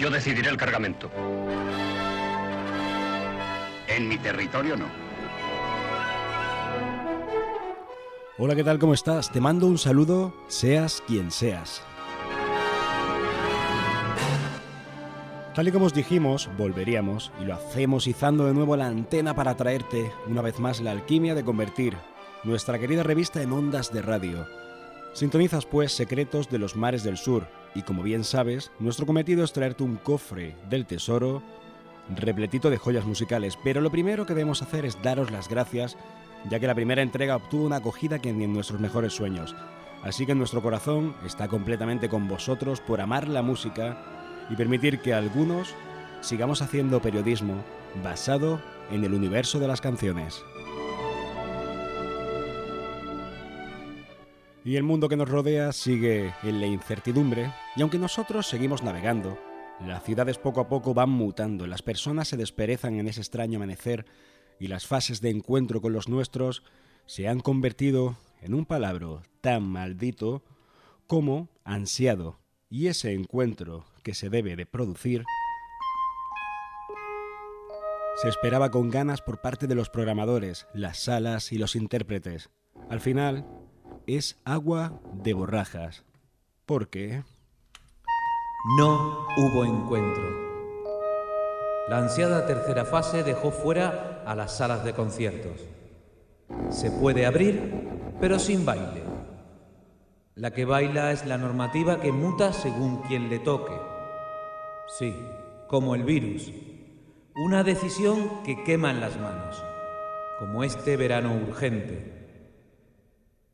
Yo decidiré el cargamento. En mi territorio no. Hola, ¿qué tal? ¿Cómo estás? Te mando un saludo, seas quien seas. Tal y como os dijimos, volveríamos y lo hacemos izando de nuevo la antena para traerte una vez más la alquimia de convertir nuestra querida revista en ondas de radio. Sintonizas pues Secretos de los Mares del Sur y como bien sabes, nuestro cometido es traerte un cofre del tesoro repletito de joyas musicales, pero lo primero que debemos hacer es daros las gracias, ya que la primera entrega obtuvo una acogida que ni en nuestros mejores sueños. Así que nuestro corazón está completamente con vosotros por amar la música y permitir que algunos sigamos haciendo periodismo basado en el universo de las canciones. Y el mundo que nos rodea sigue en la incertidumbre, y aunque nosotros seguimos navegando, las ciudades poco a poco van mutando, las personas se desperezan en ese extraño amanecer y las fases de encuentro con los nuestros se han convertido en un palabra tan maldito como ansiado. Y ese encuentro que se debe de producir se esperaba con ganas por parte de los programadores, las salas y los intérpretes. Al final, es agua de borrajas. Porque... No hubo encuentro. La ansiada tercera fase dejó fuera a las salas de conciertos. Se puede abrir, pero sin baile. La que baila es la normativa que muta según quien le toque. Sí, como el virus. Una decisión que quema en las manos, como este verano urgente.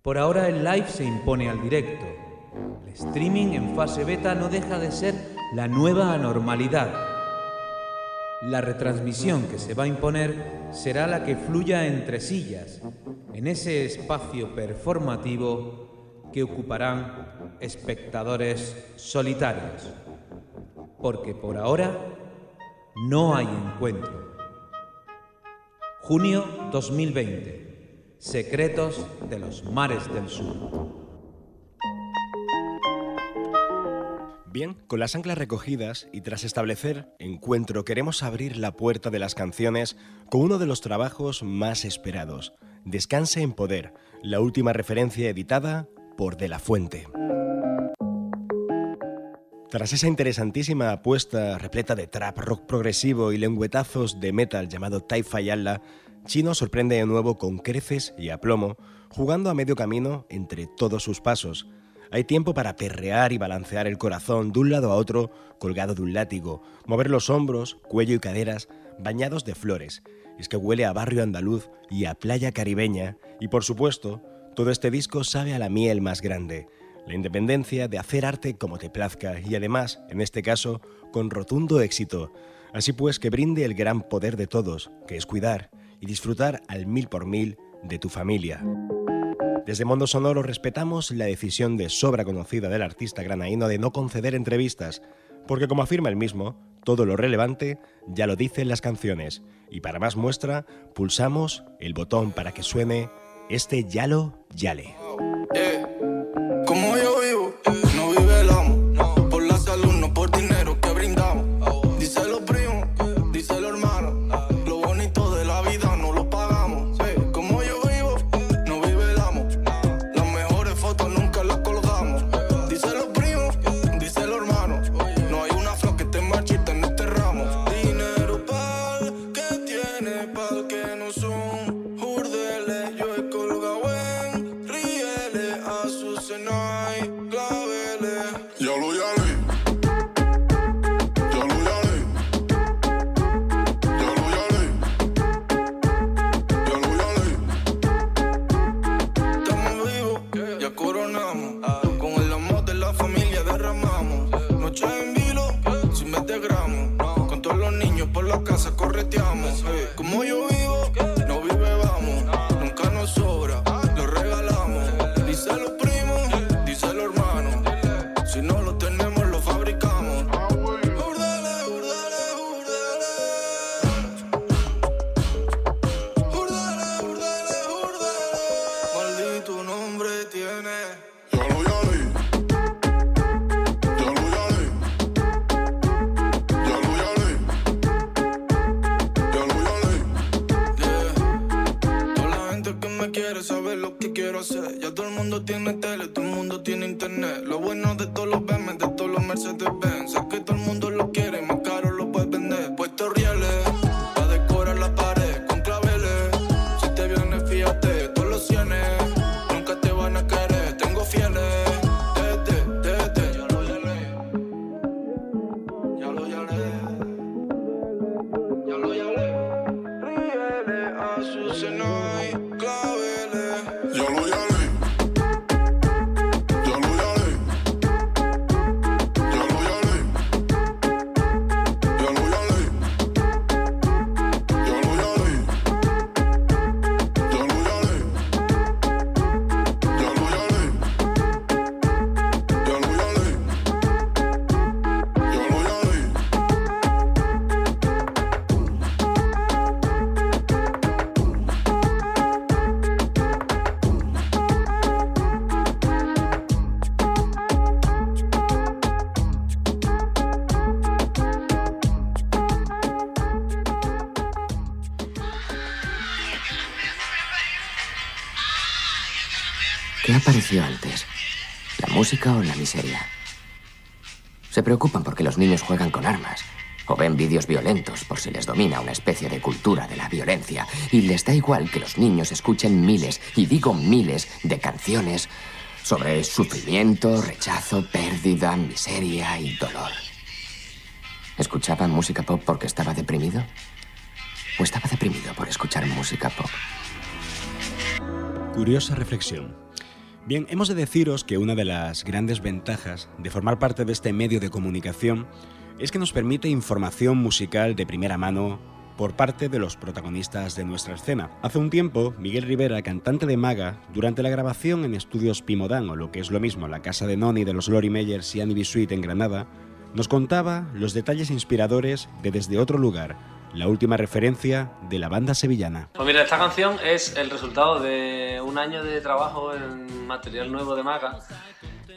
Por ahora el live se impone al directo streaming en fase beta no deja de ser la nueva anormalidad. La retransmisión que se va a imponer será la que fluya entre sillas, en ese espacio performativo que ocuparán espectadores solitarios. Porque por ahora no hay encuentro. Junio 2020. Secretos de los mares del sur. Bien, con las anclas recogidas y tras establecer encuentro queremos abrir la puerta de las canciones con uno de los trabajos más esperados, Descanse en Poder, la última referencia editada por De la Fuente. Tras esa interesantísima apuesta repleta de trap, rock progresivo y lengüetazos de metal llamado Taifa Yalla, Chino sorprende de nuevo con creces y aplomo, jugando a medio camino entre todos sus pasos, hay tiempo para perrear y balancear el corazón de un lado a otro colgado de un látigo, mover los hombros, cuello y caderas bañados de flores. Es que huele a barrio andaluz y a playa caribeña y por supuesto, todo este disco sabe a la miel más grande, la independencia de hacer arte como te plazca y además, en este caso, con rotundo éxito. Así pues, que brinde el gran poder de todos, que es cuidar y disfrutar al mil por mil de tu familia. Desde Mundo Sonoro respetamos la decisión de sobra conocida del artista granaíno de no conceder entrevistas, porque como afirma él mismo, todo lo relevante ya lo dicen las canciones, y para más muestra, pulsamos el botón para que suene este Yalo Yale. Eh, tiene tele, todo el mundo tiene internet. Apareció antes? ¿La música o la miseria? Se preocupan porque los niños juegan con armas o ven vídeos violentos por si les domina una especie de cultura de la violencia y les da igual que los niños escuchen miles, y digo miles, de canciones sobre sufrimiento, rechazo, pérdida, miseria y dolor. ¿Escuchaban música pop porque estaba deprimido? ¿O estaba deprimido por escuchar música pop? Curiosa reflexión. Bien, hemos de deciros que una de las grandes ventajas de formar parte de este medio de comunicación es que nos permite información musical de primera mano por parte de los protagonistas de nuestra escena. Hace un tiempo, Miguel Rivera, cantante de Maga, durante la grabación en estudios Pimodán, o lo que es lo mismo, la casa de Noni de los Lori Meyers y Annie B. Suite en Granada, nos contaba los detalles inspiradores de Desde otro lugar, la última referencia de la banda sevillana. Pues mira, esta canción es el resultado de un año de trabajo en material nuevo de Maga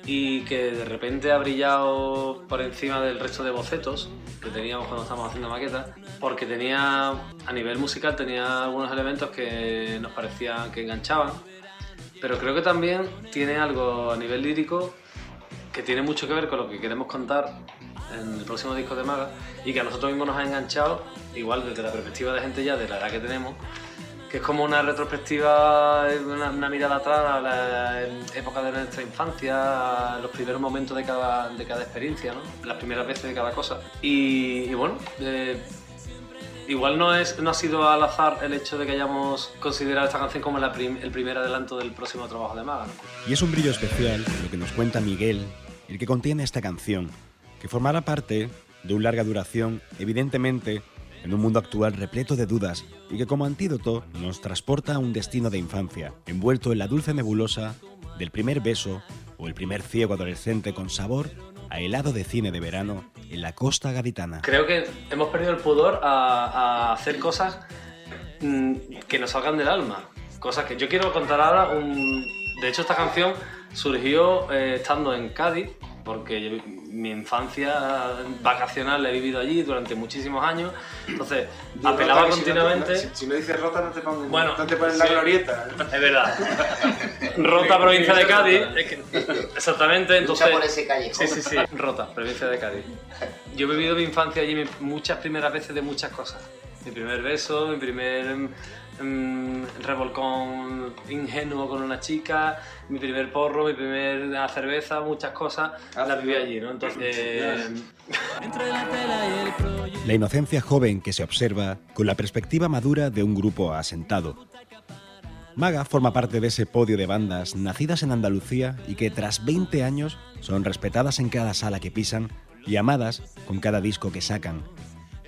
y que de repente ha brillado por encima del resto de bocetos que teníamos cuando estábamos haciendo maquetas, porque tenía, a nivel musical, tenía algunos elementos que nos parecían que enganchaban, pero creo que también tiene algo a nivel lírico que tiene mucho que ver con lo que queremos contar en el próximo disco de Maga y que a nosotros mismos nos ha enganchado, igual desde la perspectiva de gente ya de la edad que tenemos, que es como una retrospectiva, una, una mirada atrás a la época de nuestra infancia, a los primeros momentos de cada, de cada experiencia, ¿no? las primeras veces de cada cosa. Y, y bueno, eh, igual no, es, no ha sido al azar el hecho de que hayamos considerado esta canción como el primer adelanto del próximo trabajo de Maga. Y es un brillo especial lo que nos cuenta Miguel, el que contiene esta canción, que formará parte de una larga duración, evidentemente, en un mundo actual repleto de dudas y que como antídoto nos transporta a un destino de infancia, envuelto en la dulce nebulosa del primer beso o el primer ciego adolescente con sabor a helado de cine de verano en la costa gaditana. Creo que hemos perdido el pudor a, hacer cosas mm, que nos salgan del alma. Cosas que yo quiero contar ahora. Un... De hecho, esta canción surgió eh, estando en Cádiz, porque mi infancia vacacional la he vivido allí durante muchísimos años. Entonces, apelaba Rota, que si no te- continuamente. Si, si no dices rota, no te ponen, Bueno, no te ponen la glorieta. Es verdad. Rota, provincia de Cádiz. Es que- exactamente, entonces. Lucha por ese callejón. Sí, sí, sí. Rota, provincia de Cádiz. Yo he vivido mi infancia allí muchas primeras veces de muchas cosas. Mi primer beso, mi primer mm, revolcón ingenuo con una chica, mi primer porro, mi primera cerveza, muchas cosas. las viví allí, ¿no? Entonces. La inocencia joven que se observa con la perspectiva madura de un grupo asentado. Maga forma parte de ese podio de bandas nacidas en Andalucía y que tras 20 años son respetadas en cada sala que pisan y amadas con cada disco que sacan,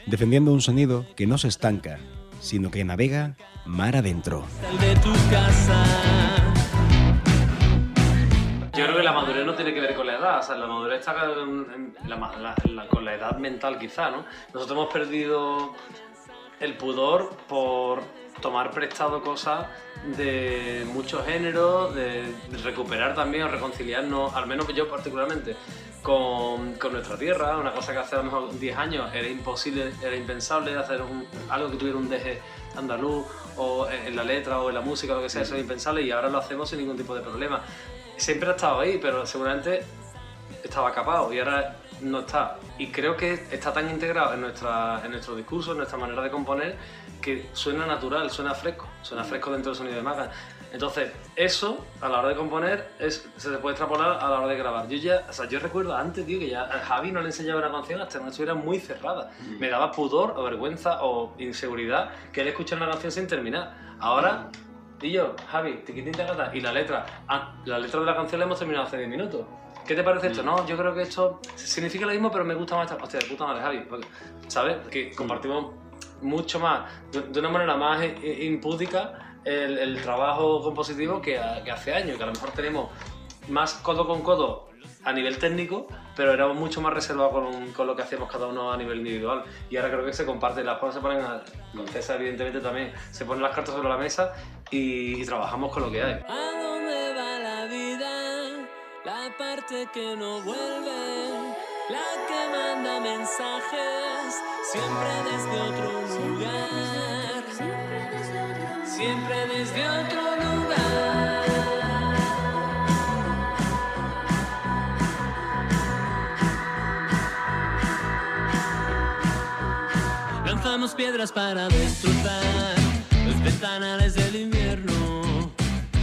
defendiendo un sonido que no se estanca, sino que navega mar adentro. Yo creo que la madurez no tiene que ver con la edad, o sea, la madurez está con la edad mental quizá, ¿no? Nosotros hemos perdido el pudor por tomar prestado cosas de muchos géneros, de, recuperar también o reconciliarnos, al menos yo particularmente, con, nuestra tierra, una cosa que hace a lo mejor 10 años era imposible, era impensable hacer algo que tuviera un deje andaluz o en la letra o en la música, lo que sea, eso es impensable y ahora lo hacemos sin ningún tipo de problema. Siempre ha estado ahí, pero seguramente estaba capado y ahora no está. Y creo que está tan integrado en, nuestra, en nuestro discurso, en nuestra manera de componer, que suena natural, suena fresco, suena fresco dentro del sonido de Maga. Entonces, eso a la hora de componer es, se puede extrapolar a la hora de grabar. Yo ya, o sea, yo recuerdo antes, tío, que ya a Javi no le enseñaba una canción hasta que no estuviera muy cerrada. Mm. Me daba pudor o vergüenza o inseguridad que él escuchara una canción sin terminar. Ahora, y yo, Javi, te quité gata y la letra, ah, la letra de la canción la hemos terminado hace 10 minutos. ¿Qué te parece esto? Mm. No, yo creo que esto significa lo mismo, pero me gusta más esta. Hostia, de puta madre, Javi. ¿Sabes? Que compartimos mucho más, de, una manera más impúdica, el, el trabajo compositivo que, que, hace años, que a lo mejor tenemos más codo con codo a nivel técnico, pero éramos mucho más reservados con, con, lo que hacíamos cada uno a nivel individual. Y ahora creo que se comparte, las cosas se ponen, a, con César evidentemente también, se ponen las cartas sobre la mesa y, y trabajamos con lo que hay. ¿A dónde va la vida? La parte que no vuelve, la que manda mensajes, siempre desde otro Siempre desde otro lugar. Lanzamos piedras para destrozar los ventanales del invierno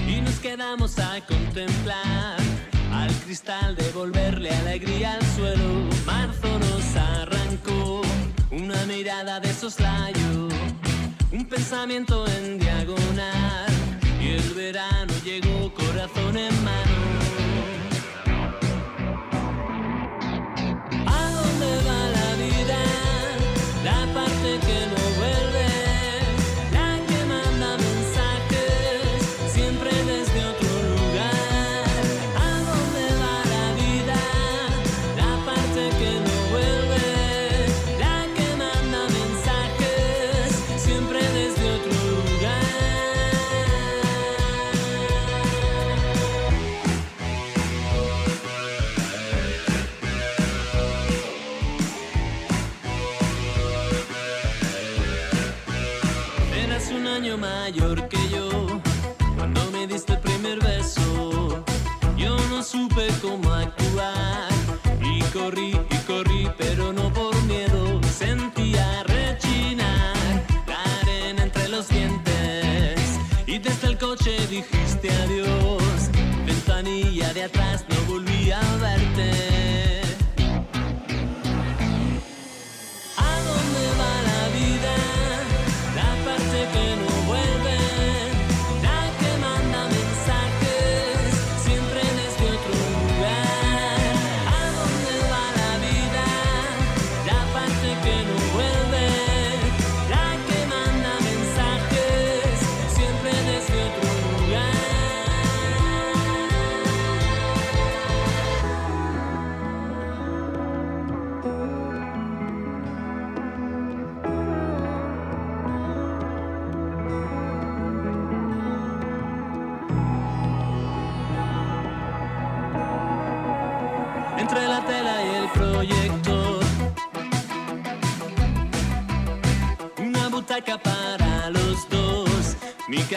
y nos quedamos a contemplar al cristal devolverle alegría al suelo. Marzo nos arrancó una mirada de soslayo, un pensamiento en diagonal y el verano llegó corazón en mano.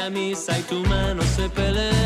Camisa y tu mano se peleaban,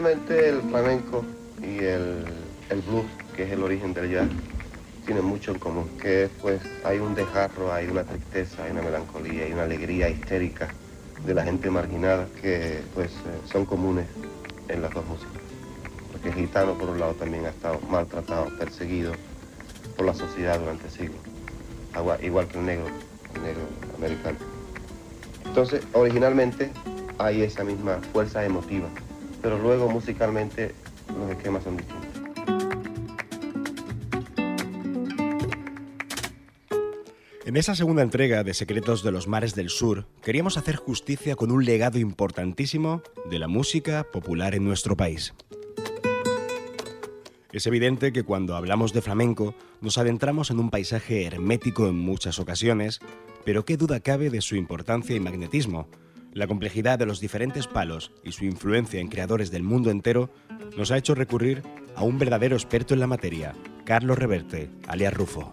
Originalmente el flamenco y el, el blues, que es el origen del jazz, tienen mucho en común, que pues hay un desgarro, hay una tristeza, hay una melancolía, hay una alegría histérica de la gente marginada que pues eh, son comunes en las dos músicas. Porque el gitano por un lado también ha estado maltratado, perseguido por la sociedad durante siglos, igual que el negro, el negro americano. Entonces, originalmente hay esa misma fuerza emotiva, pero luego musicalmente los esquemas son distintos. En esa segunda entrega de Secretos de los Mares del Sur, queríamos hacer justicia con un legado importantísimo de la música popular en nuestro país. Es evidente que cuando hablamos de flamenco nos adentramos en un paisaje hermético en muchas ocasiones, pero qué duda cabe de su importancia y magnetismo. La complejidad de los diferentes palos y su influencia en creadores del mundo entero nos ha hecho recurrir a un verdadero experto en la materia, Carlos Reverte, alias Rufo.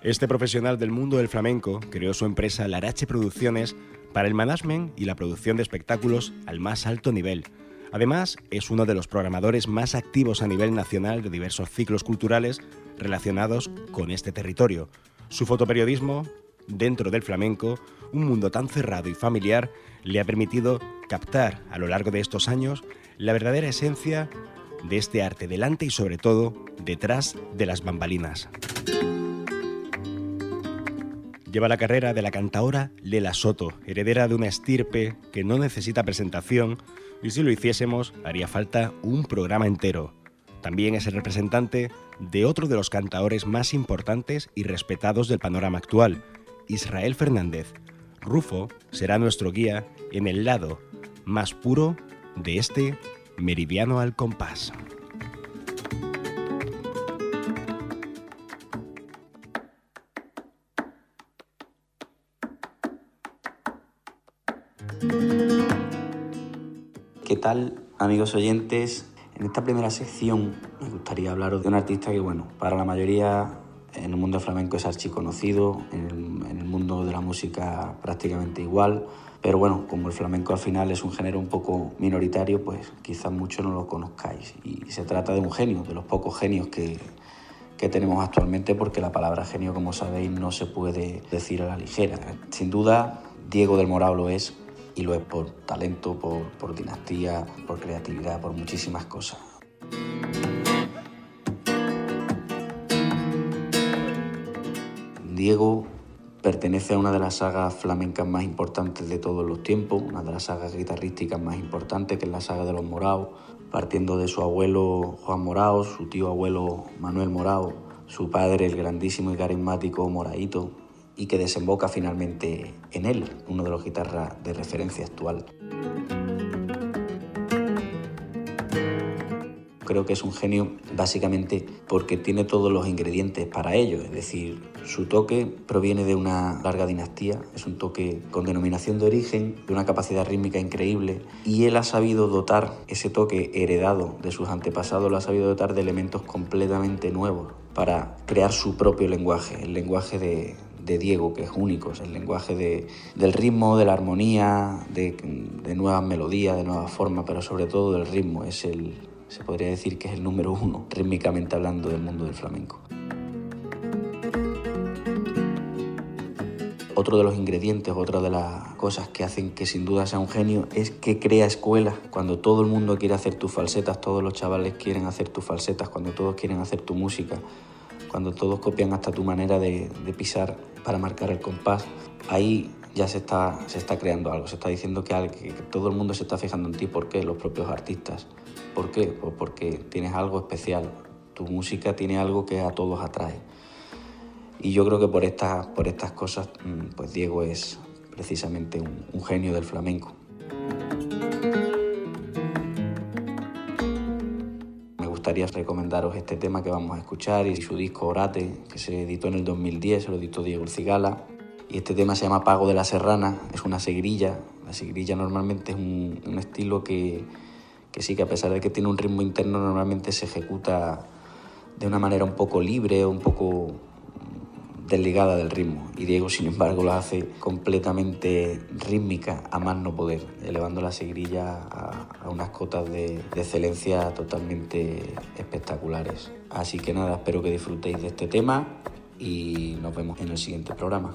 Este profesional del mundo del flamenco creó su empresa Larache Producciones para el management y la producción de espectáculos al más alto nivel. Además, es uno de los programadores más activos a nivel nacional de diversos ciclos culturales relacionados con este territorio. Su fotoperiodismo, dentro del flamenco, un mundo tan cerrado y familiar, le ha permitido captar a lo largo de estos años la verdadera esencia de este arte delante y sobre todo detrás de las bambalinas. Lleva la carrera de la cantaora Lela Soto, heredera de una estirpe que no necesita presentación y si lo hiciésemos haría falta un programa entero. También es el representante de otro de los cantaores más importantes y respetados del panorama actual, Israel Fernández. Rufo será nuestro guía en el lado más puro de este meridiano al compás. ¿Qué tal, amigos oyentes? En esta primera sección me gustaría hablaros de un artista que, bueno, para la mayoría en el mundo flamenco es archiconocido, en el, en el mundo de la música prácticamente igual, pero bueno, como el flamenco al final es un género un poco minoritario, pues quizás muchos no lo conozcáis. Y se trata de un genio, de los pocos genios que, que tenemos actualmente, porque la palabra genio, como sabéis, no se puede decir a la ligera. Sin duda, Diego del Morao lo es, y lo es por talento, por, por dinastía, por creatividad, por muchísimas cosas. Diego pertenece a una de las sagas flamencas más importantes de todos los tiempos, una de las sagas guitarrísticas más importantes, que es la saga de los Moraos, partiendo de su abuelo Juan Morao, su tío abuelo Manuel Morao, su padre el grandísimo y carismático Moraito, y que desemboca finalmente en él, uno de los guitarras de referencia actual. Creo que es un genio básicamente porque tiene todos los ingredientes para ello, es decir, su toque proviene de una larga dinastía, es un toque con denominación de origen, de una capacidad rítmica increíble y él ha sabido dotar ese toque heredado de sus antepasados, lo ha sabido dotar de elementos completamente nuevos para crear su propio lenguaje, el lenguaje de, de Diego, que es único, es el lenguaje de, del ritmo, de la armonía, de, de, nuevas melodías, de nuevas formas, pero sobre todo del ritmo. Es el, se podría decir que es el número uno, rítmicamente hablando, del mundo del flamenco. Otro de los ingredientes, otra de las cosas que hacen que sin duda sea un genio es que crea escuelas. Cuando todo el mundo quiere hacer tus falsetas, todos los chavales quieren hacer tus falsetas, cuando todos quieren hacer tu música, cuando todos copian hasta tu manera de, pisar para marcar el compás, ahí ya se está, se está creando algo, se está diciendo que, que, todo el mundo se está fijando en ti. ¿Por qué? Los propios artistas. ¿Por qué? Pues porque tienes algo especial. Tu música tiene algo que a todos atrae. Y yo creo que por estas, por estas cosas, pues Diego es precisamente un, un genio del flamenco. Me gustaría recomendaros este tema que vamos a escuchar y su disco Orate, que se editó en el 2010, se lo editó Diego Cigala. Y este tema se llama Pago de la Serrana, es una seguirilla. La seguirilla normalmente es un, un estilo que, que sí que a pesar de que tiene un ritmo interno, normalmente se ejecuta de una manera un poco libre, un poco desligada del ritmo y Diego sin embargo lo hace completamente rítmica a más no poder, elevando la seguirilla a, unas cotas de, de excelencia totalmente espectaculares. Así que nada, espero que disfrutéis de este tema y nos vemos en el siguiente programa.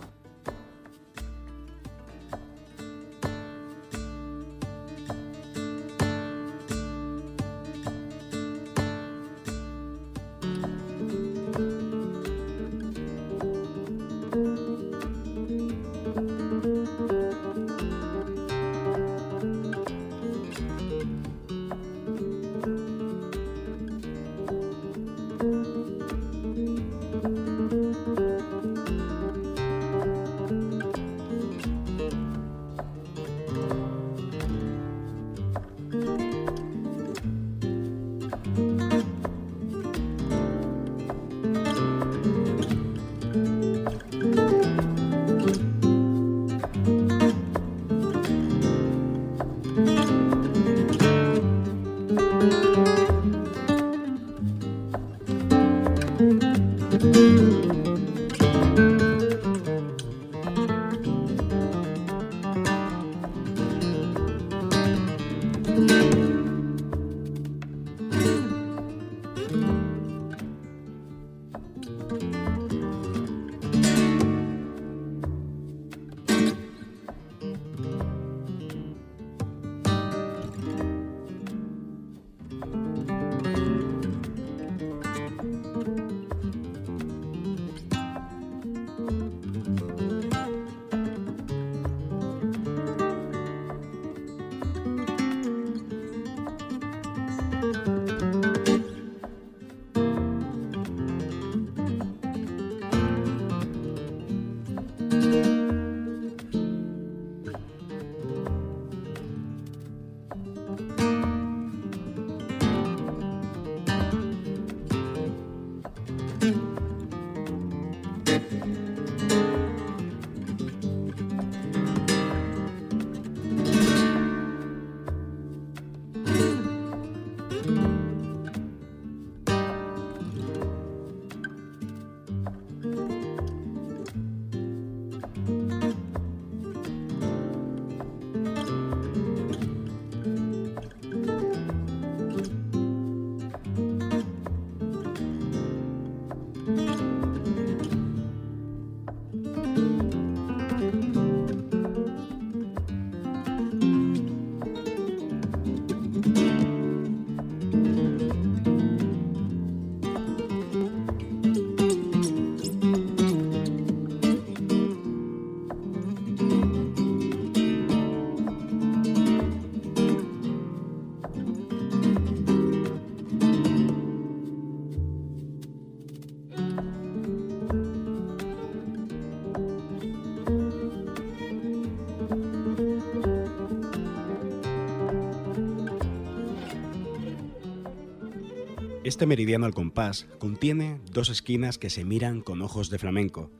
Este meridiano al compás contiene dos esquinas que se miran con ojos de flamenco.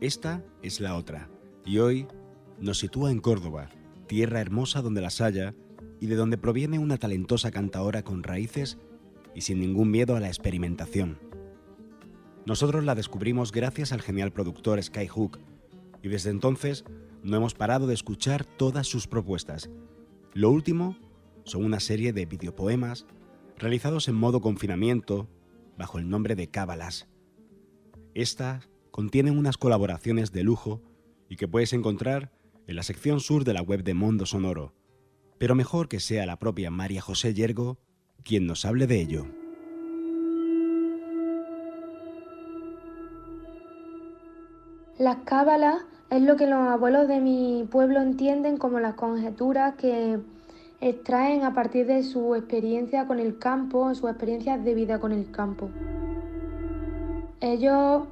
Esta es la otra, y hoy nos sitúa en Córdoba, tierra hermosa donde las haya y de donde proviene una talentosa cantaora con raíces y sin ningún miedo a la experimentación. Nosotros la descubrimos gracias al genial productor Skyhook, y desde entonces no hemos parado de escuchar todas sus propuestas. Lo último son una serie de videopoemas realizados en modo confinamiento bajo el nombre de Cábalas. Estas contienen unas colaboraciones de lujo y que puedes encontrar en la sección sur de la web de Mondo Sonoro, pero mejor que sea la propia María José Yergo quien nos hable de ello. Las cábalas es lo que los abuelos de mi pueblo entienden como las conjeturas que extraen a partir de su experiencia con el campo, sus experiencias de vida con el campo. Ellos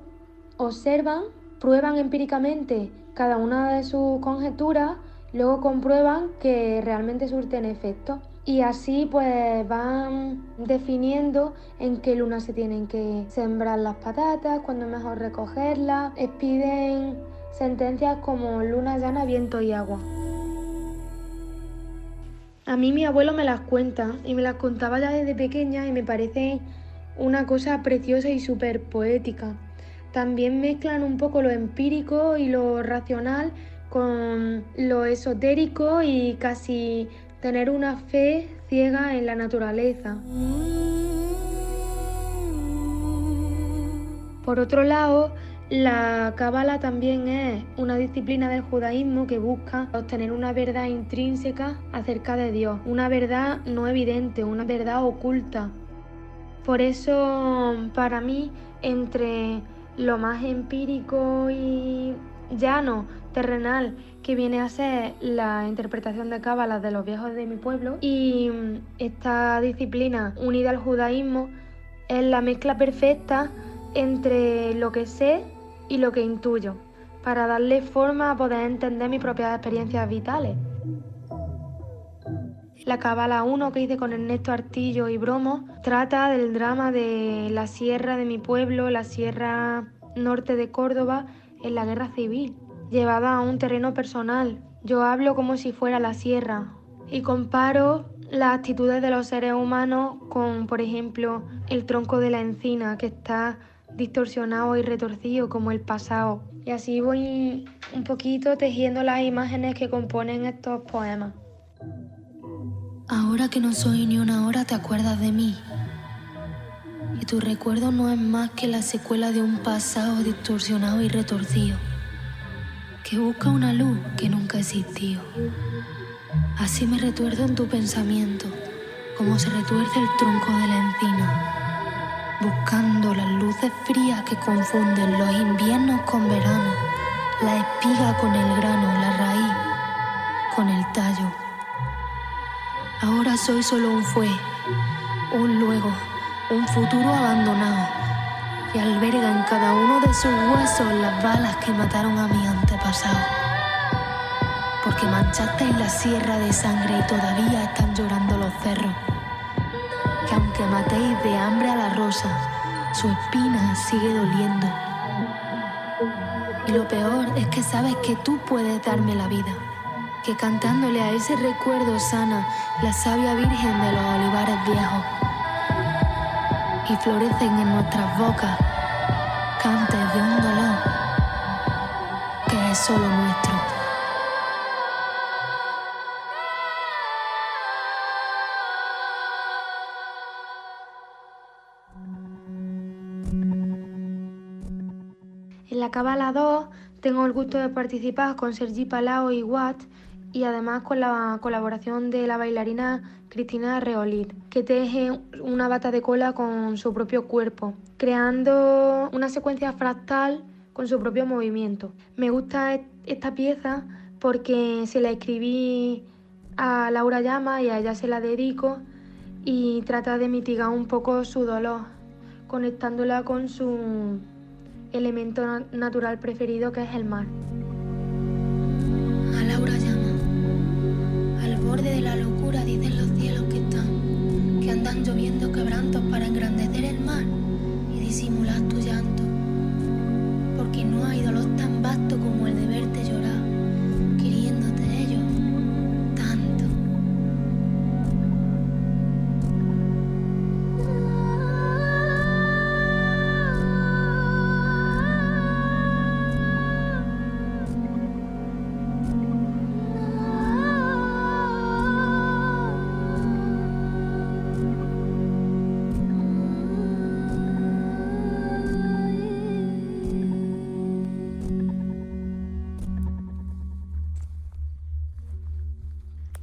observan, prueban empíricamente cada una de sus conjeturas, luego comprueban que realmente surten efecto. Y así pues van definiendo en qué luna se tienen que sembrar las patatas, cuándo es mejor recogerlas, expiden sentencias como luna llana, viento y agua. A mí mi abuelo me las cuenta y me las contaba ya desde pequeña y me parece una cosa preciosa y súper poética. también mezclan un poco lo empírico y lo racional con lo esotérico y casi tener una fe ciega en la naturaleza. Por otro lado, la cábala también es una disciplina del judaísmo que busca obtener una verdad intrínseca acerca de Dios, una verdad no evidente, una verdad oculta. Por eso, para mí, entre lo más empírico y llano, terrenal, que viene a ser la interpretación de cábalas de los viejos de mi pueblo, y esta disciplina unida al judaísmo es la mezcla perfecta entre lo que sé y lo que intuyo, para darle forma a poder entender mis propias experiencias vitales. La Cabala 1 que hice con Ernesto Artillo y Bromo trata del drama de la sierra de mi pueblo, la sierra norte de Córdoba, en la guerra civil, llevada a un terreno personal. Yo hablo como si fuera la sierra y comparo las actitudes de los seres humanos con, por ejemplo, el tronco de la encina que está distorsionado y retorcido como el pasado. Y así voy un poquito tejiendo las imágenes que componen estos poemas. Ahora que no soy ni una hora te acuerdas de mí. Y tu recuerdo no es más que la secuela de un pasado distorsionado y retorcido, que busca una luz que nunca existió. Así me retuerzo en tu pensamiento, como se retuerce el tronco de la encina buscando las luces frías que confunden los inviernos con verano, la espiga con el grano, la raíz con el tallo. Ahora soy solo un fue, un luego, un futuro abandonado y alberga en cada uno de sus huesos las balas que mataron a mi antepasado. Porque manchasteis la sierra de sangre y todavía están llorando los cerros aunque matéis de hambre a la rosa, su espina sigue doliendo. Y lo peor es que sabes que tú puedes darme la vida, que cantándole a ese recuerdo sana la sabia virgen de los olivares viejos. Y florecen en nuestras bocas cantes de un dolor que es solo nuestro. La Cabala 2 tengo el gusto de participar con Sergi Palau y Watt y además con la colaboración de la bailarina Cristina Reolir, que teje una bata de cola con su propio cuerpo, creando una secuencia fractal con su propio movimiento. Me gusta esta pieza porque se la escribí a Laura Llama y a ella se la dedico y trata de mitigar un poco su dolor, conectándola con su elemento natural preferido que es el mar. A Laura llama. Al borde de la locura dicen los cielos que están, que andan lloviendo quebrantos para engrandecer el mar y disimular tu llanto. Porque no hay dolor tan vasto como el de verte llorar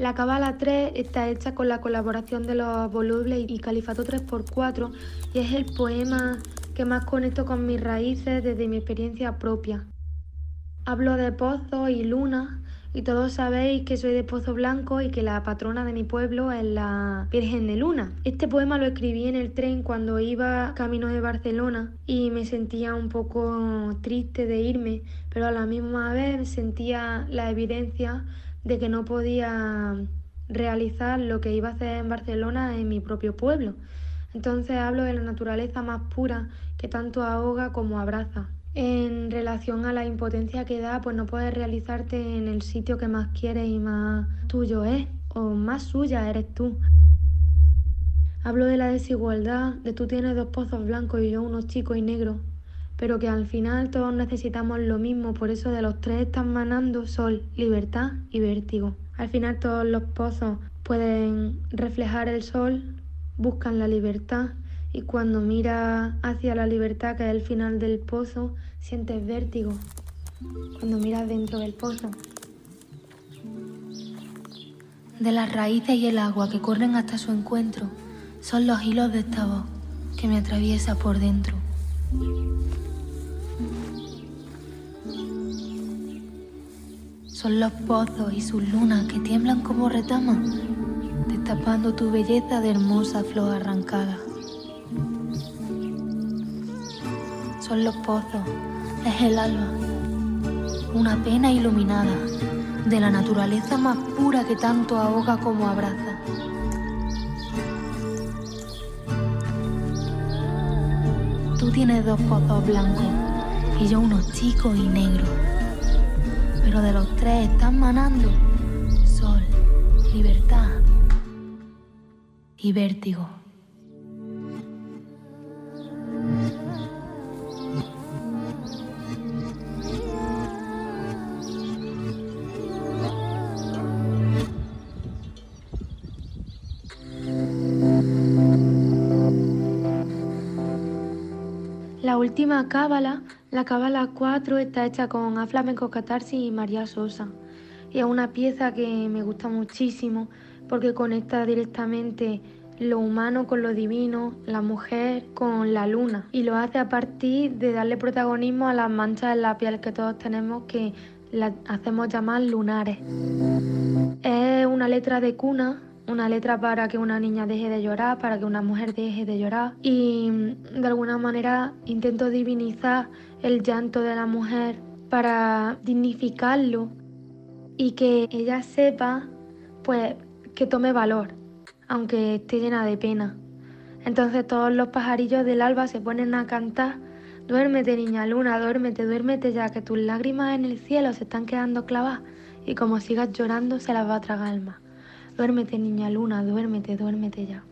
La Cabala 3 está hecha con la colaboración de los volubles y Califato 3x4 y es el poema que más conecto con mis raíces desde mi experiencia propia. Hablo de pozos y lunas y todos sabéis que soy de Pozo Blanco y que la patrona de mi pueblo es la Virgen de Luna. Este poema lo escribí en el tren cuando iba camino de Barcelona y me sentía un poco triste de irme, pero a la misma vez sentía la evidencia de que no podía realizar lo que iba a hacer en Barcelona en mi propio pueblo. Entonces hablo de la naturaleza más pura que tanto ahoga como abraza. En relación a la impotencia que da, pues no puedes realizarte en el sitio que más quieres y más tuyo es, o más suya eres tú. Hablo de la desigualdad, de tú tienes dos pozos blancos y yo unos chicos y negros, pero que al final todos necesitamos lo mismo, por eso de los tres están manando sol, libertad y vértigo. Al final todos los pozos pueden reflejar el sol, buscan la libertad y cuando miras hacia la libertad, que es el final del pozo, sientes vértigo. Cuando miras dentro del pozo. De las raíces y el agua que corren hasta su encuentro, son los hilos de esta voz que me atraviesa por dentro. Son los pozos y sus lunas que tiemblan como retamas, destapando tu belleza de hermosa flor arrancada. Son los pozos, es el alba, una pena iluminada de la naturaleza más pura que tanto ahoga como abraza. Tú tienes dos pozos blancos y yo unos chicos y negros pero de los tres están manando sol, libertad y vértigo. La última cábala la cábala 4 está hecha con A Flamenco y María Sosa. Y es una pieza que me gusta muchísimo porque conecta directamente lo humano con lo divino, la mujer con la luna. Y lo hace a partir de darle protagonismo a las manchas en la piel que todos tenemos que las hacemos llamar lunares. Es una letra de cuna una letra para que una niña deje de llorar, para que una mujer deje de llorar y de alguna manera intento divinizar el llanto de la mujer para dignificarlo y que ella sepa pues que tome valor, aunque esté llena de pena. Entonces todos los pajarillos del alba se ponen a cantar, duérmete niña luna, duérmete, duérmete ya, que tus lágrimas en el cielo se están quedando clavadas y como sigas llorando se las va a tragar el mar. Duérmete niña luna, duérmete, duérmete ya.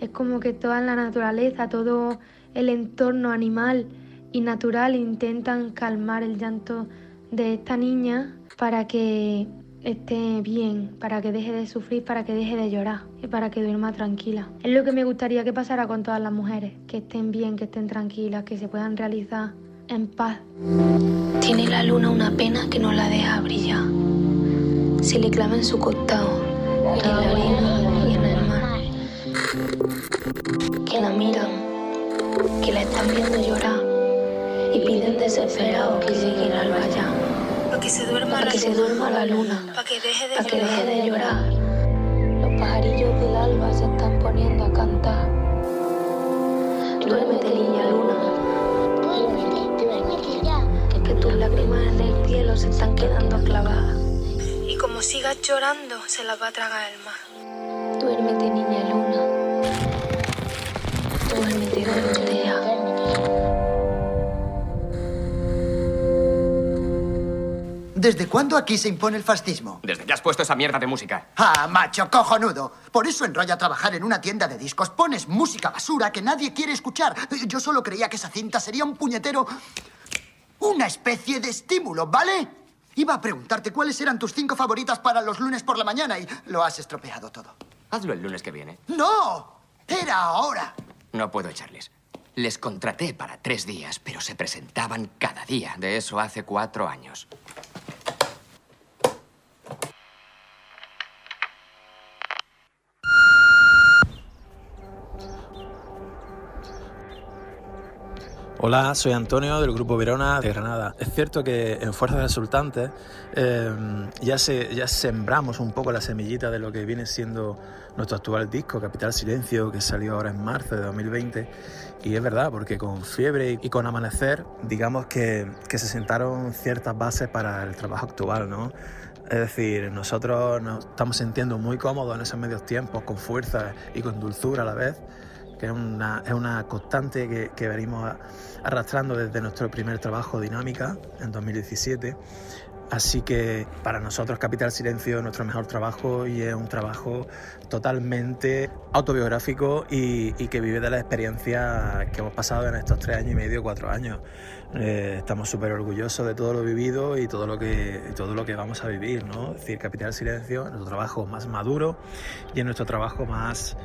Es como que toda la naturaleza, todo el entorno animal y natural intentan calmar el llanto de esta niña para que esté bien, para que deje de sufrir, para que deje de llorar y para que duerma tranquila. Es lo que me gustaría que pasara con todas las mujeres, que estén bien, que estén tranquilas, que se puedan realizar en paz. Tiene la luna una pena que no la deja brillar. Se le clava en su costado, en la arena y en el mar. Que la miran, que la están viendo llorar y piden desesperados que llegue el alba ya. Para que se duerma, la, que se duerma la luna, para que, deje de, que deje de llorar. Los pajarillos del alba se están poniendo a cantar. Duérmete, niña luna. Duérmete, duérmete ya. Que tus lágrimas en el cielo se están quedando clavadas. Y como sigas llorando, se las va a tragar el mar. Duérmete, niña luna. Duérmete, duérmete ¿Desde cuándo aquí se impone el fascismo? Desde que has puesto esa mierda de música. Ah, macho, cojonudo. Por eso enrolla trabajar en una tienda de discos. Pones música basura que nadie quiere escuchar. Yo solo creía que esa cinta sería un puñetero... Una especie de estímulo, ¿vale? Iba a preguntarte cuáles eran tus cinco favoritas para los lunes por la mañana y lo has estropeado todo. Hazlo el lunes que viene. ¡No! Era ahora. No puedo echarles. Les contraté para tres días, pero se presentaban cada día. De eso hace cuatro años. Hola, soy Antonio del Grupo Verona de Granada. Es cierto que en Fuerzas Resultantes eh, ya, se, ya sembramos un poco la semillita de lo que viene siendo nuestro actual disco, Capital Silencio, que salió ahora en marzo de 2020. Y es verdad, porque con Fiebre y con Amanecer, digamos que, que se sentaron ciertas bases para el trabajo actual, ¿no? Es decir, nosotros nos estamos sintiendo muy cómodos en esos medios tiempos, con fuerza y con dulzura a la vez que es una, es una constante que, que, venimos arrastrando desde nuestro primer trabajo Dinámica en 2017. Así que para nosotros Capital Silencio es nuestro mejor trabajo y es un trabajo totalmente autobiográfico y, que vive de la experiencia que hemos pasado en estos tres años y medio, cuatro años. Eh, estamos súper orgullosos de todo lo vivido y todo lo que, todo lo que vamos a vivir. ¿no? Es decir, Capital Silencio es nuestro trabajo más maduro y es nuestro trabajo más,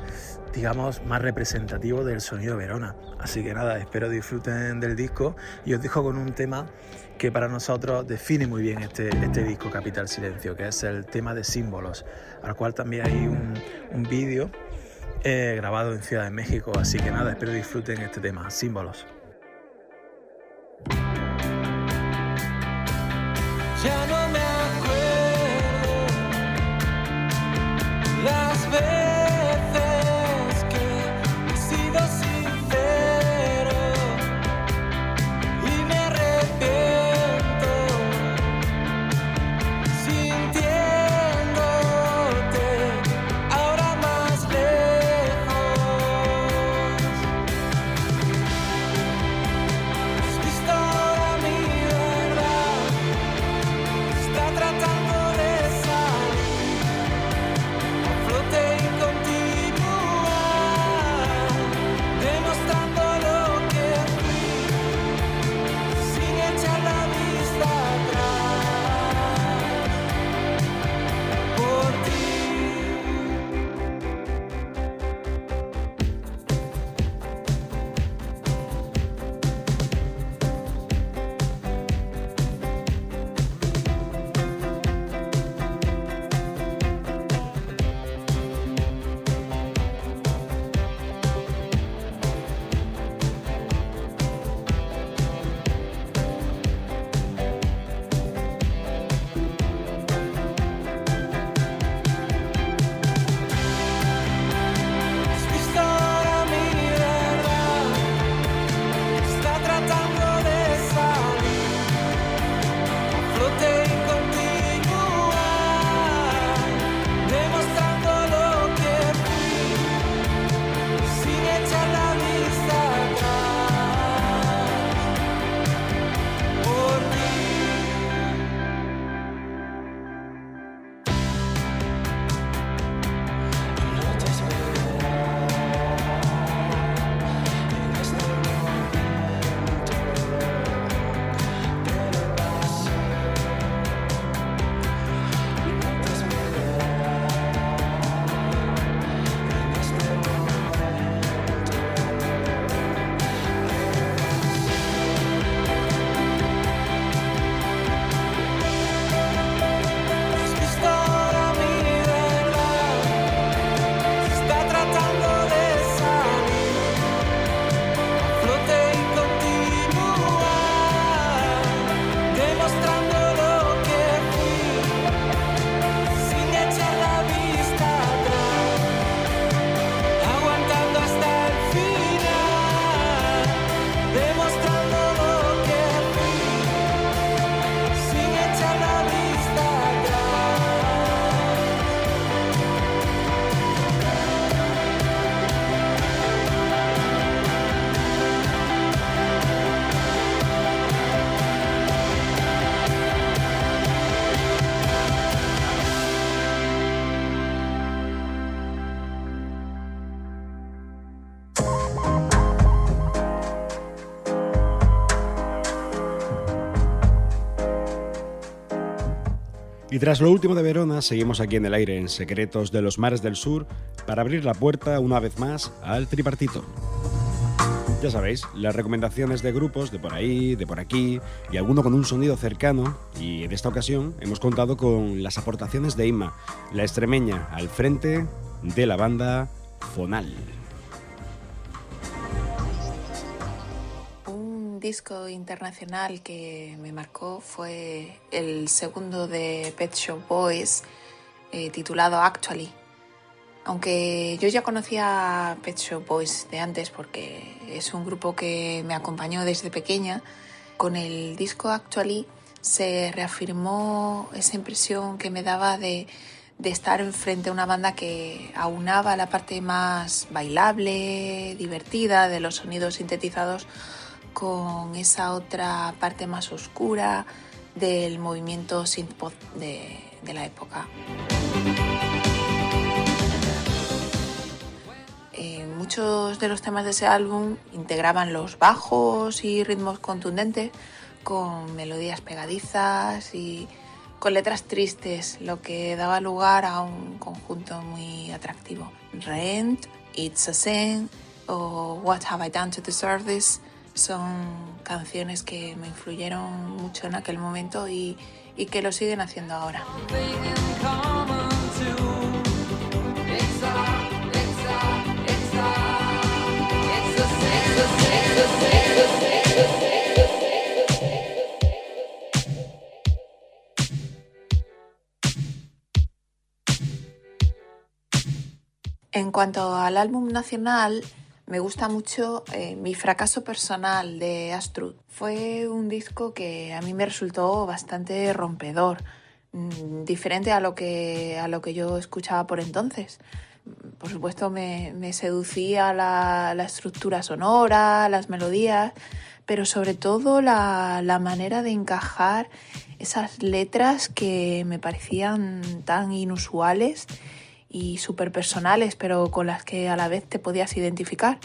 digamos, más representativo del sonido Verona. Así que nada, espero disfruten del disco y os dejo con un tema que para nosotros define muy bien este, este disco Capital Silencio, que es el tema de símbolos, al cual también hay un, un vídeo eh, grabado en Ciudad de México, así que nada, espero disfruten este tema, símbolos. Ya no me acuerdo las veces. Y tras lo último de Verona, seguimos aquí en el aire en Secretos de los Mares del Sur para abrir la puerta una vez más al tripartito. Ya sabéis, las recomendaciones de grupos de por ahí, de por aquí y alguno con un sonido cercano y en esta ocasión hemos contado con las aportaciones de Inma, la extremeña al frente de la banda Fonal. Disco internacional que me marcó fue el segundo de Pet Shop Boys, eh, titulado Actually. Aunque yo ya conocía Pet Shop Boys de antes porque es un grupo que me acompañó desde pequeña, con el disco Actually se reafirmó esa impresión que me daba de, de estar enfrente a una banda que aunaba la parte más bailable, divertida de los sonidos sintetizados con esa otra parte más oscura del movimiento synthpop de, de la época. Eh, muchos de los temas de ese álbum integraban los bajos y ritmos contundentes con melodías pegadizas y con letras tristes, lo que daba lugar a un conjunto muy atractivo. Rent, It's a Sin o What Have I Done to Deserve This son canciones que me influyeron mucho en aquel momento y, y que lo siguen haciendo ahora. En cuanto al álbum nacional, me gusta mucho eh, Mi fracaso personal de Astrud. Fue un disco que a mí me resultó bastante rompedor, mm, diferente a lo, que, a lo que yo escuchaba por entonces. Por supuesto me, me seducía la, la, estructura sonora, las melodías, pero sobre todo la, la manera de encajar esas letras que me parecían tan inusuales y súper personales, pero con las que a la vez te podías identificar.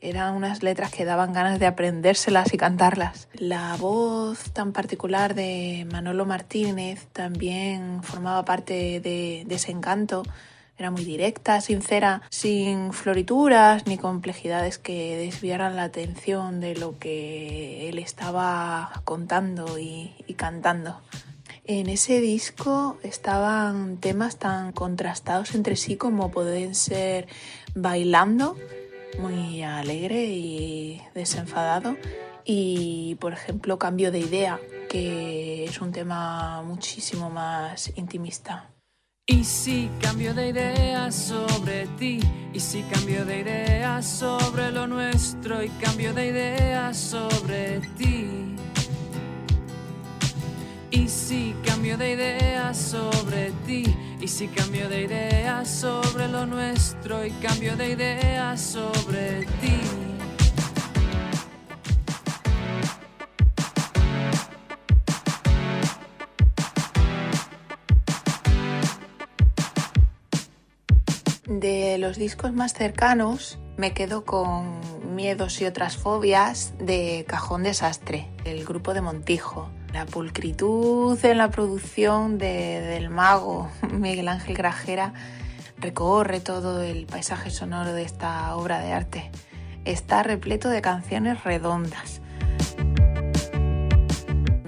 Eran unas letras que daban ganas de aprendérselas y cantarlas. La voz tan particular de Manolo Martínez también formaba parte de, de ese encanto. Era muy directa, sincera, sin florituras ni complejidades que desviaran la atención de lo que él estaba contando y, y cantando. En ese disco estaban temas tan contrastados entre sí como pueden ser Bailando, muy alegre y desenfadado, y por ejemplo Cambio de idea, que es un tema muchísimo más intimista. Y si cambio de idea sobre ti, y si cambio de idea sobre lo nuestro, y cambio de idea sobre ti. Y si cambio de idea sobre ti, y si cambio de idea sobre lo nuestro, y cambio de idea sobre ti. De los discos más cercanos, me quedo con Miedos y otras fobias de Cajón Desastre, el grupo de Montijo. La pulcritud en la producción de, del mago Miguel Ángel Grajera recorre todo el paisaje sonoro de esta obra de arte. Está repleto de canciones redondas.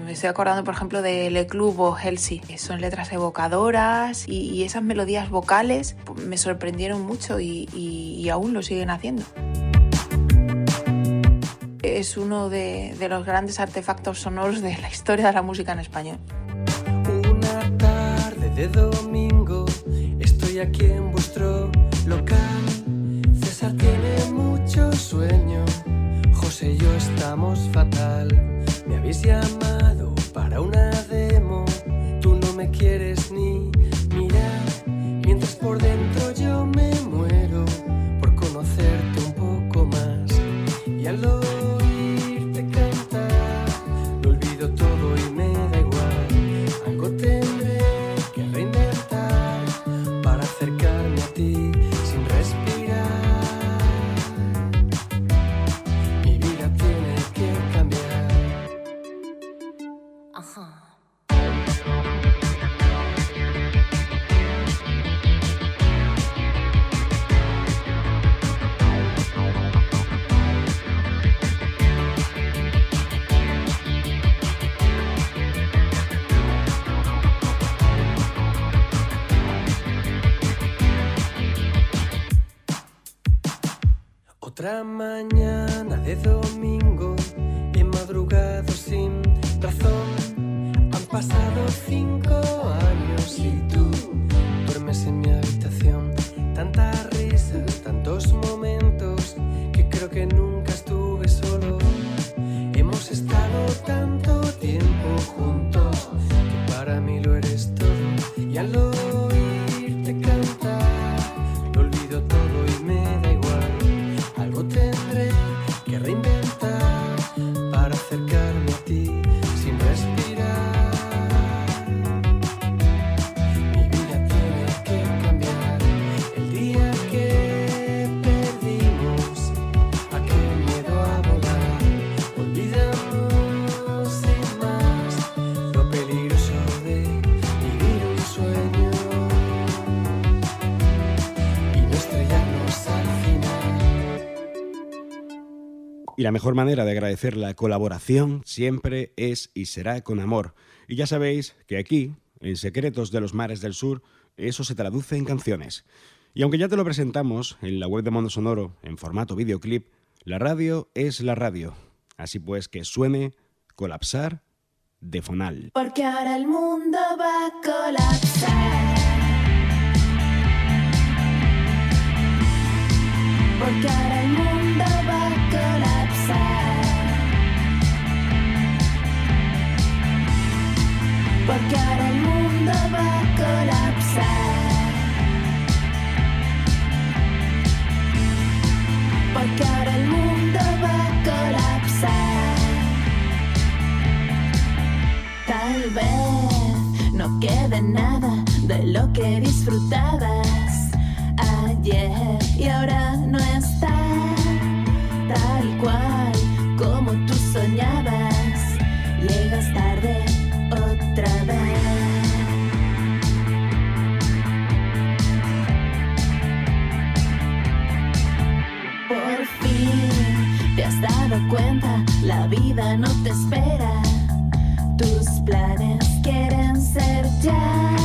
Me estoy acordando, por ejemplo, de Le Club o Helsi. Son letras evocadoras y, y esas melodías vocales me sorprendieron mucho y, y, y aún lo siguen haciendo es uno de, de, los grandes artefactos sonoros de la historia de la música en español. Una tarde de domingo estoy aquí en vuestro local. César tiene mucho sueño, José y yo estamos fatal. Me habéis llamado para una Y la mejor manera de agradecer la colaboración siempre es y será con amor. Y ya sabéis que aquí, en Secretos de los Mares del Sur, eso se traduce en canciones. Y aunque ya te lo presentamos en la web de Mundo Sonoro en formato videoclip, la radio es la radio. Así pues, que suene colapsar de Fonal. Porque ahora el mundo va a colapsar. Porque ahora el mundo Porque ahora el mundo va a colapsar. Porque ahora el mundo va a colapsar. Tal vez no quede nada de lo que disfrutabas ayer y ahora no está dado cuenta, la vida no te espera. Tus planes quieren ser ya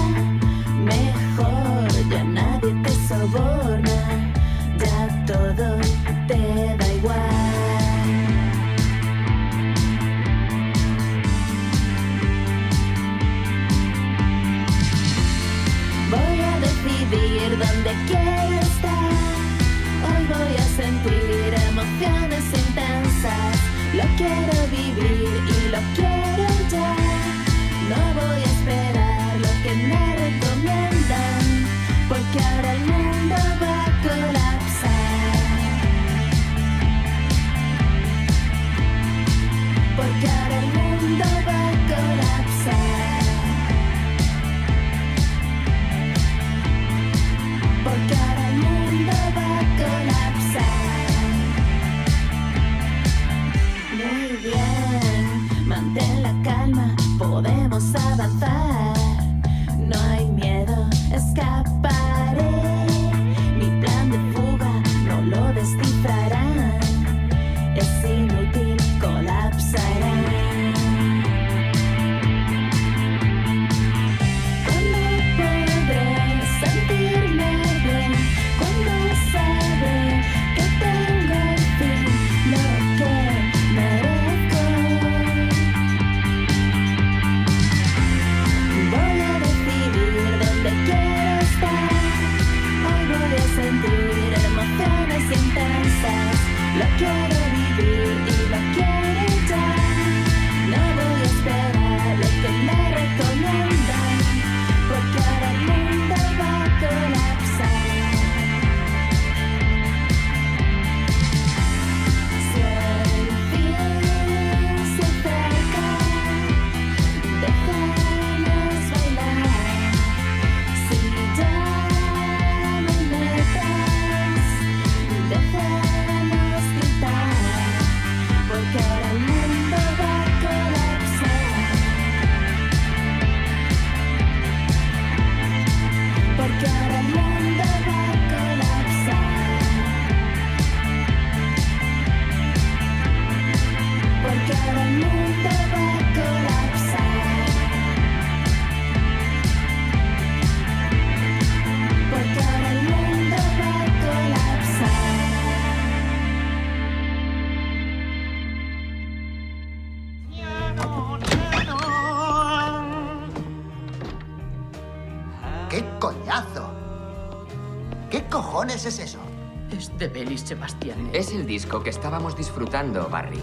mejor, ya nadie te soborna, ya todo te da igual. Voy a decidir dónde quiero estar. Hoy voy a sentir emociones Lo quiero vivir y lo quiero ya. No voy a esperar lo que me recomiendan. Porque ahora el mundo va a colapsar. Porque mantén la calma, podemos avanzar. De Belis Sebastián. Es el disco que estábamos disfrutando, Barry.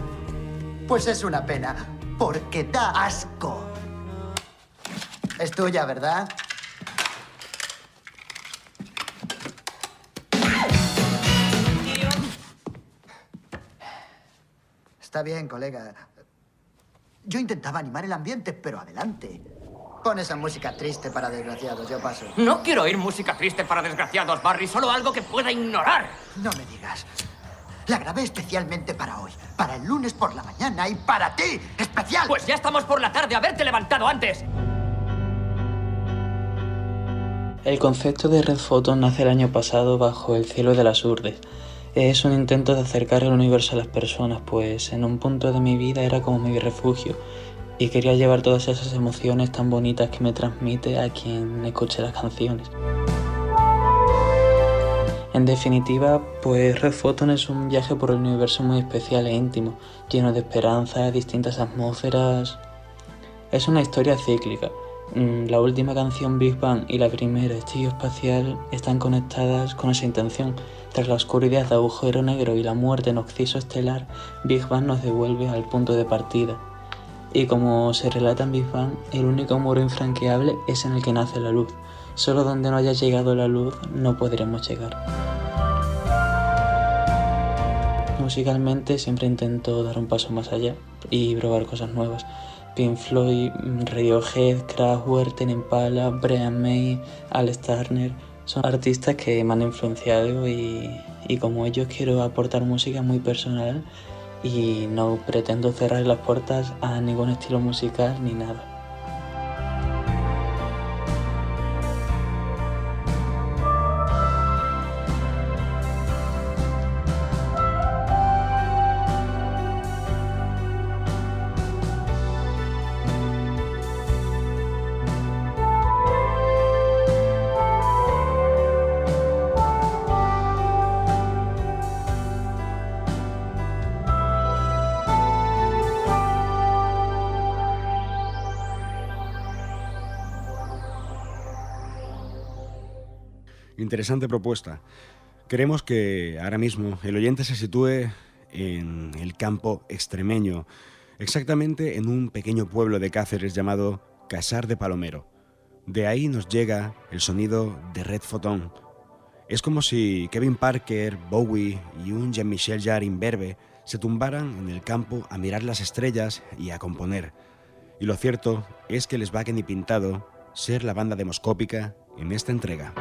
Pues es una pena, porque da asco. Es tuya, ¿verdad? Está bien, colega. Yo intentaba animar el ambiente, pero adelante. Pon esa música triste para desgraciados, yo paso. No quiero oír música triste para desgraciados, Barry. Solo algo que pueda ignorar. No me digas. La grabé especialmente para hoy, para el lunes por la mañana y para ti, especial. Pues ya estamos por la tarde. Haberte levantado antes. El concepto de Red Photo nace el año pasado bajo el cielo de las Urdes. Es un intento de acercar el universo a las personas, pues en un punto de mi vida era como mi refugio y quería llevar todas esas emociones tan bonitas que me transmite a quien escuche las canciones. En definitiva, pues Red Photon es un viaje por el universo muy especial e íntimo, lleno de esperanza, distintas atmósferas. Es una historia cíclica. Mm, La última canción Big Bang y la primera Estillo Espacial están conectadas con esa intención. Tras la oscuridad de agujero negro y la muerte en occiso estelar, Big Bang nos devuelve al punto de partida. Y como se relata en Big Bang, el único muro infranqueable es en el que nace la luz. Solo donde no haya llegado la luz no podremos llegar. Musicalmente siempre intento dar un paso más allá y probar cosas nuevas. Pink Floyd, Radiohead, Kraftwerk, Impala, Brian May, Alex Turner son artistas que me han influenciado y como ellos quiero aportar música muy personal y no pretendo cerrar las puertas a ningún estilo musical ni nada. Interesante propuesta. Queremos que ahora mismo el oyente se sitúe en el campo extremeño, exactamente en un pequeño pueblo de Cáceres llamado Casar de Palomero. De ahí nos llega el sonido de Red Photon. Es como si Kevin Parker, Bowie y un Jean-Michel Jarre imberbe se tumbaran en el campo a mirar las estrellas y a componer. Y lo cierto es que les va que ni pintado ser la banda demoscópica en esta entrega.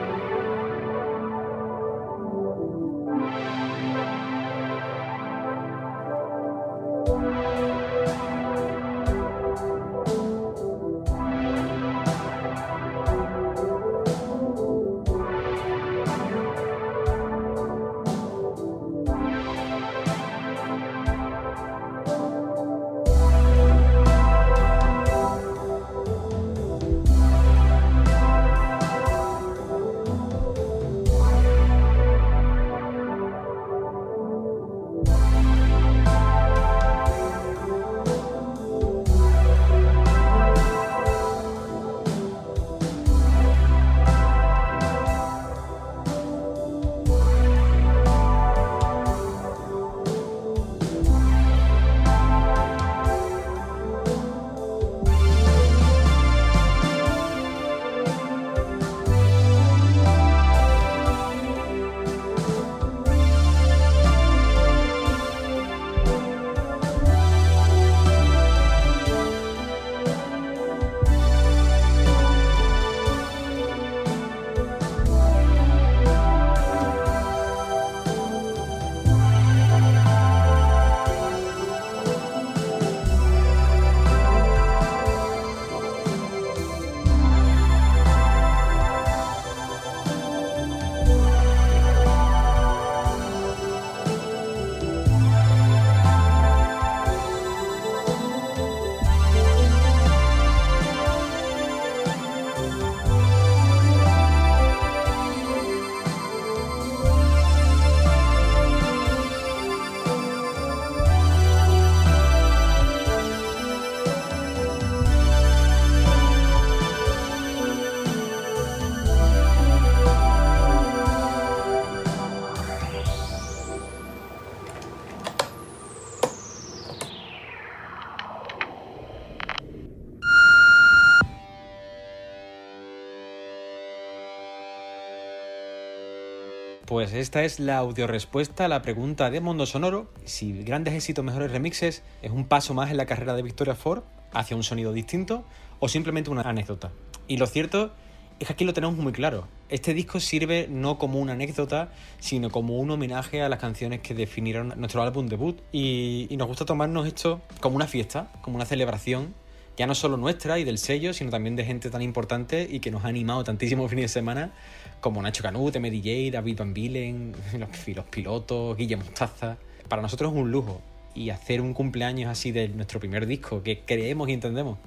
Pues esta es la audiorespuesta a la pregunta de Mundo Sonoro, si grandes éxitos, mejores remixes es un paso más en la carrera de Victoria Ford hacia un sonido distinto o simplemente una anécdota. Y lo cierto es que aquí lo tenemos muy claro. Este disco sirve no como una anécdota, sino como un homenaje a las canciones que definieron nuestro álbum debut. Y, y nos gusta tomarnos esto como una fiesta, como una celebración ya no solo nuestra y del sello, sino también de gente tan importante y que nos ha animado tantísimos fines de semana, como Nacho Canut, MDJ, David Van Bilen, los, pilotos, Guille Mostaza. Para nosotros es un lujo y hacer un cumpleaños así de nuestro primer disco, que creemos y entendemos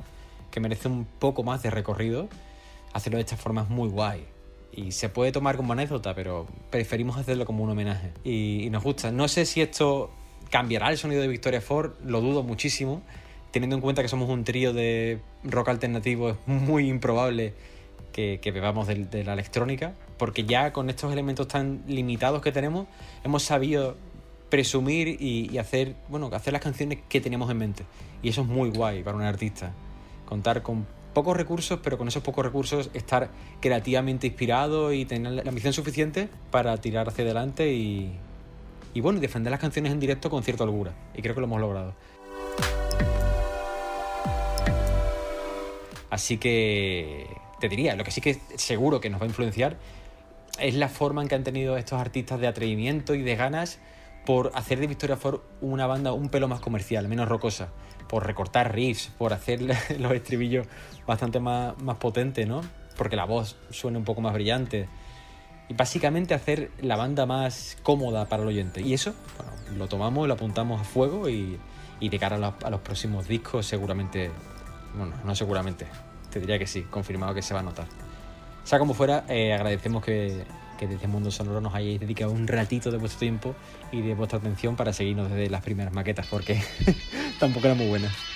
que merece un poco más de recorrido, hacerlo de esta forma es muy guay. Y se puede tomar como anécdota, pero preferimos hacerlo como un homenaje. Y, nos gusta. No sé si esto cambiará el sonido de Victoria Ford, lo dudo muchísimo. Teniendo en cuenta que somos un trío de rock alternativo, es muy improbable que, que bebamos de la electrónica, porque ya con estos elementos tan limitados que tenemos, hemos sabido presumir y, hacer, bueno, hacer las canciones que teníamos en mente. Y eso es muy guay para un artista. Contar con pocos recursos, pero con esos pocos recursos estar creativamente inspirado y tener la ambición suficiente para tirar hacia adelante y, y bueno, defender las canciones en directo con cierta holgura. Y creo que lo hemos logrado. Así que te diría, lo que sí que seguro que nos va a influenciar es la forma en que han tenido estos artistas de atrevimiento y de ganas por hacer de Victoria Ford una banda un pelo más comercial, menos rocosa, por recortar riffs, por hacer los estribillos bastante más, más potentes, ¿no? Porque la voz suene un poco más brillante. Y básicamente hacer la banda más cómoda para el oyente. Y eso, bueno, lo tomamos, lo apuntamos a fuego y, y de cara a los, a los, próximos discos seguramente, bueno, no seguramente, te diría que sí, confirmado que se va a notar. Sea como fuera, eh, agradecemos que, que desde Mundo Sonoro nos hayáis dedicado un ratito de vuestro tiempo y de vuestra atención para seguirnos desde las primeras maquetas, porque tampoco eran muy buenas.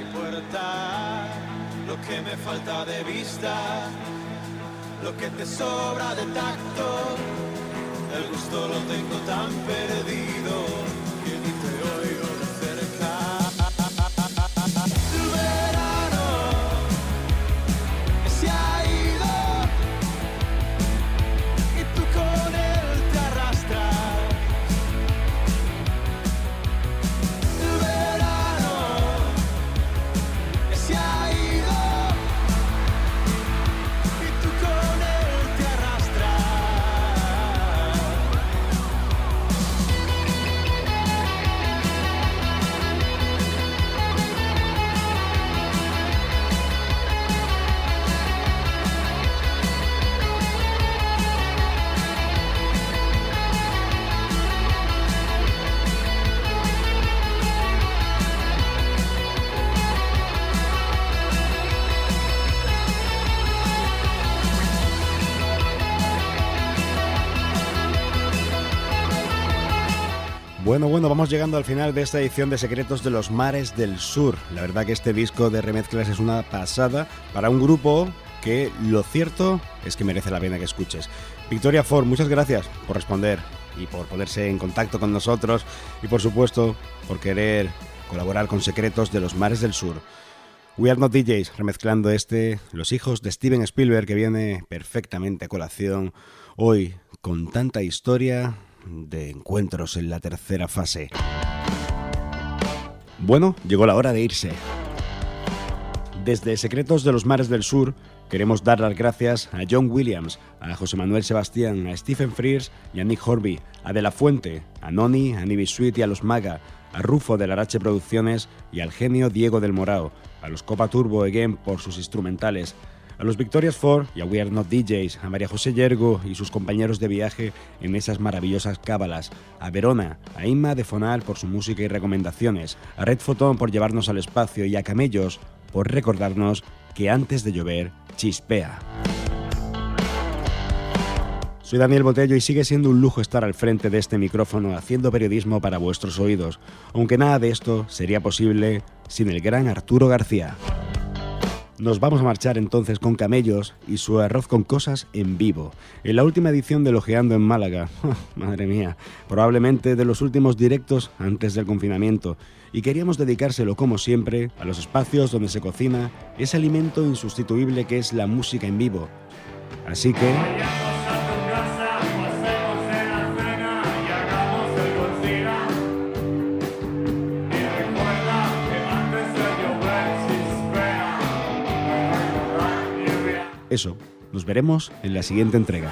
mi puerta, lo que me falta de vista, lo que te sobra de tacto, el gusto lo tengo tan perdido que ni te Bueno, bueno, vamos llegando al final de esta edición de Secretos de los Mares del Sur. La verdad que este disco de remezclas es una pasada para un grupo que lo cierto es que merece la pena que escuches. Victoria Ford, muchas gracias por responder y por ponerse en contacto con nosotros y por supuesto por querer colaborar con Secretos de los Mares del Sur. We Are Not DJs, remezclando este Los hijos de Steven Spielberg que viene perfectamente a colación hoy con tanta historia de encuentros en la tercera fase. Bueno, llegó la hora de irse. Desde Secretos de los Mares del Sur, queremos dar las gracias a John Williams, a José Manuel Sebastián, a Stephen Frears y a Nick Horby, a De La Fuente, a Noni, a Nibi Sweet y a los Maga, a Rufo de Larache Producciones y al genio Diego del Morao, a los Copa Turbo Again por sus instrumentales, a los Victorias Ford y a We Are Not DJs, a María José Yergo y sus compañeros de viaje en esas maravillosas cábalas, a Verona, a Inma de Fonal por su música y recomendaciones, a Red Fotón por llevarnos al espacio y a Camellos por recordarnos que antes de llover chispea. Soy Daniel Botello y sigue siendo un lujo estar al frente de este micrófono haciendo periodismo para vuestros oídos, aunque nada de esto sería posible sin el gran Arturo García. Nos vamos a marchar entonces con Camellos y su arroz con cosas en vivo. En la última edición de Lojeando en Málaga. madre mía, probablemente de los últimos directos antes del confinamiento. Y queríamos dedicárselo, como siempre, a los espacios donde se cocina ese alimento insustituible que es la música en vivo. Así que... Eso, nos veremos en la siguiente entrega.